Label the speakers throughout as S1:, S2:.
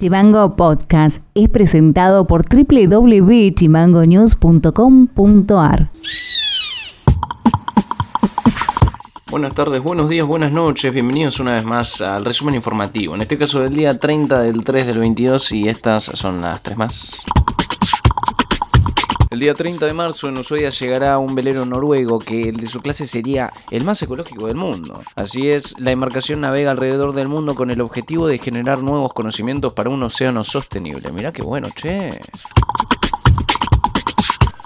S1: Chimango Podcast es presentado por www.chimangonews.com.ar.
S2: Buenas tardes, buenos días, buenas noches, bienvenidos una vez más al resumen informativo, en este caso del día 30 del 3 del 22 y estas son las tres más. El día 30 de marzo en Ushuaia llegará un velero noruego que el de su clase sería el más ecológico del mundo. Así es, la embarcación navega alrededor del mundo con el objetivo de generar nuevos conocimientos para un océano sostenible. Mirá qué bueno, che.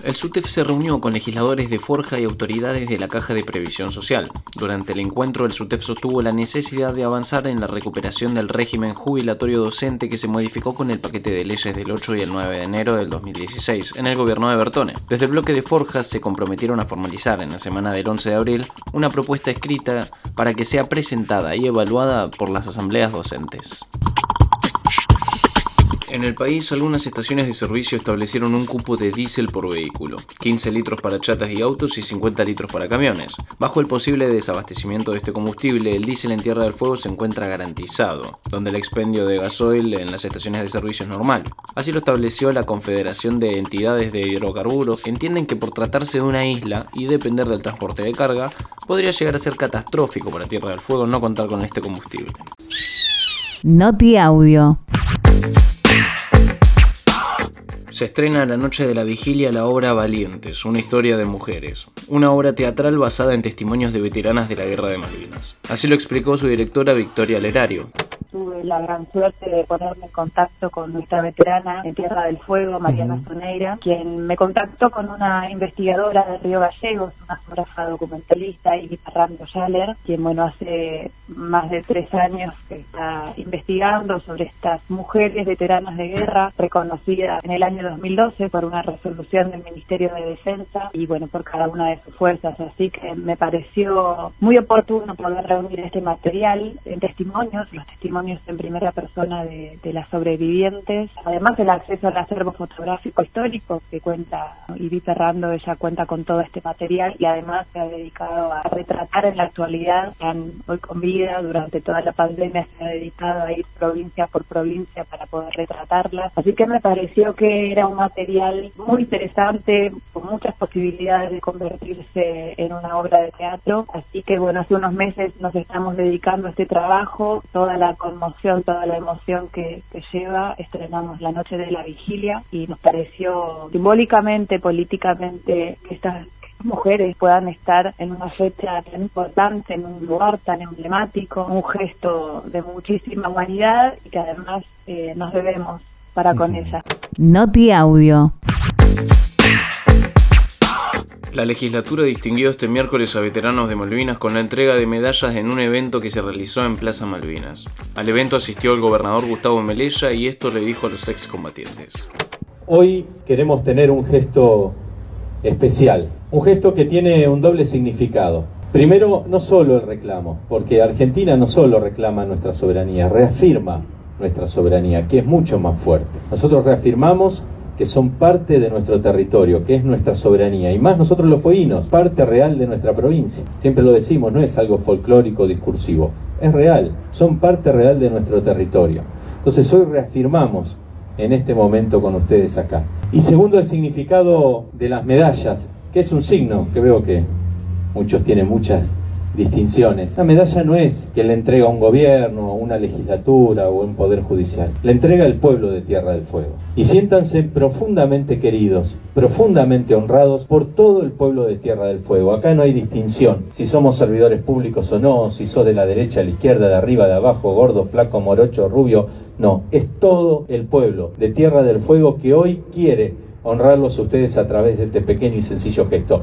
S2: El SUTEF se reunió con legisladores de Forja y autoridades de la Caja de Previsión Social. Durante el encuentro, el SUTEF sostuvo la necesidad de avanzar en la recuperación del régimen jubilatorio docente que se modificó con el paquete de leyes del 8 y el 9 de enero del 2016 en el gobierno de Bertone. Desde el bloque de Forja se comprometieron a formalizar en la semana del 11 de abril una propuesta escrita para que sea presentada y evaluada por las asambleas docentes. En el país, algunas estaciones de servicio establecieron un cupo de diésel por vehículo, 15 litros para chatas y autos y 50 litros para camiones. Bajo el posible desabastecimiento de este combustible, el diésel en Tierra del Fuego se encuentra garantizado, donde el expendio de gasoil en las estaciones de servicio es normal. Así lo estableció la Confederación de Entidades de Hidrocarburos, entienden que por tratarse de una isla y depender del transporte de carga, podría llegar a ser catastrófico para Tierra del Fuego no contar con este combustible.
S1: Noti Audio.
S2: Se estrena la noche de la vigilia la obra Valientes, una historia de mujeres, una obra teatral basada en testimonios de veteranas de la Guerra de Malvinas. Así lo explicó su directora Victoria Lerario.
S3: Tuve la gran suerte de ponerme en contacto con nuestra veterana en Tierra del Fuego, Mariana Soneira, quien me contactó con una investigadora de Río Gallegos, una fotógrafa documentalista, y Rando Schaller, quien, bueno, hace más de tres años que está investigando sobre estas mujeres veteranas de guerra, reconocidas en el año 2012 por una resolución del Ministerio de Defensa y, bueno, por cada una de sus fuerzas. Así que me pareció muy oportuno poder reunir este material en testimonios, los testimonios en primera persona de, las sobrevivientes. Además, el acceso al acervo fotográfico histórico que cuenta Ivy Ferrando, ella cuenta con todo este material y además se ha dedicado a retratar en la actualidad, están hoy con vida, durante toda la pandemia se ha dedicado a ir provincia por provincia para poder retratarlas. Así que me pareció que era un material muy interesante, con muchas posibilidades de convertirse en una obra de teatro. Así que bueno, hace unos meses nos estamos dedicando a este trabajo, toda la conmoción, toda la emoción que, lleva, estrenamos la noche de la vigilia y nos pareció simbólicamente, políticamente, que estas mujeres puedan estar en una fecha tan importante, en un lugar tan emblemático, un gesto de muchísima humanidad y que además eh, nos debemos para con ella.
S1: Noti Audio.
S2: La legislatura distinguió este miércoles a veteranos de Malvinas con la entrega de medallas en un evento que se realizó en Plaza Malvinas. Al evento asistió el gobernador Gustavo Melella y esto le dijo a los excombatientes.
S4: Hoy queremos tener un gesto especial, un gesto que tiene un doble significado. Primero, no solo el reclamo, porque Argentina no solo reclama nuestra soberanía, reafirma nuestra soberanía, que es mucho más fuerte. Nosotros reafirmamos que son parte de nuestro territorio, que es nuestra soberanía, y más nosotros los fueguinos, parte real de nuestra provincia. Siempre lo decimos, no es algo folclórico discursivo, es real, son parte real de nuestro territorio. Entonces hoy reafirmamos en este momento con ustedes acá. Y segundo, el significado de las medallas, que es un signo que veo que muchos tienen muchas distinciones. La medalla no es que le entrega un gobierno, una legislatura o un poder judicial. La entrega el pueblo de Tierra del Fuego. Y siéntanse profundamente queridos, profundamente honrados por todo el pueblo de Tierra del Fuego. Acá no hay distinción si somos servidores públicos o no, si sos de la derecha, a la izquierda, de arriba, de abajo, gordo, flaco, morocho, rubio. No, es todo el pueblo de Tierra del Fuego que hoy quiere honrarlos ustedes a través de este pequeño y sencillo gesto.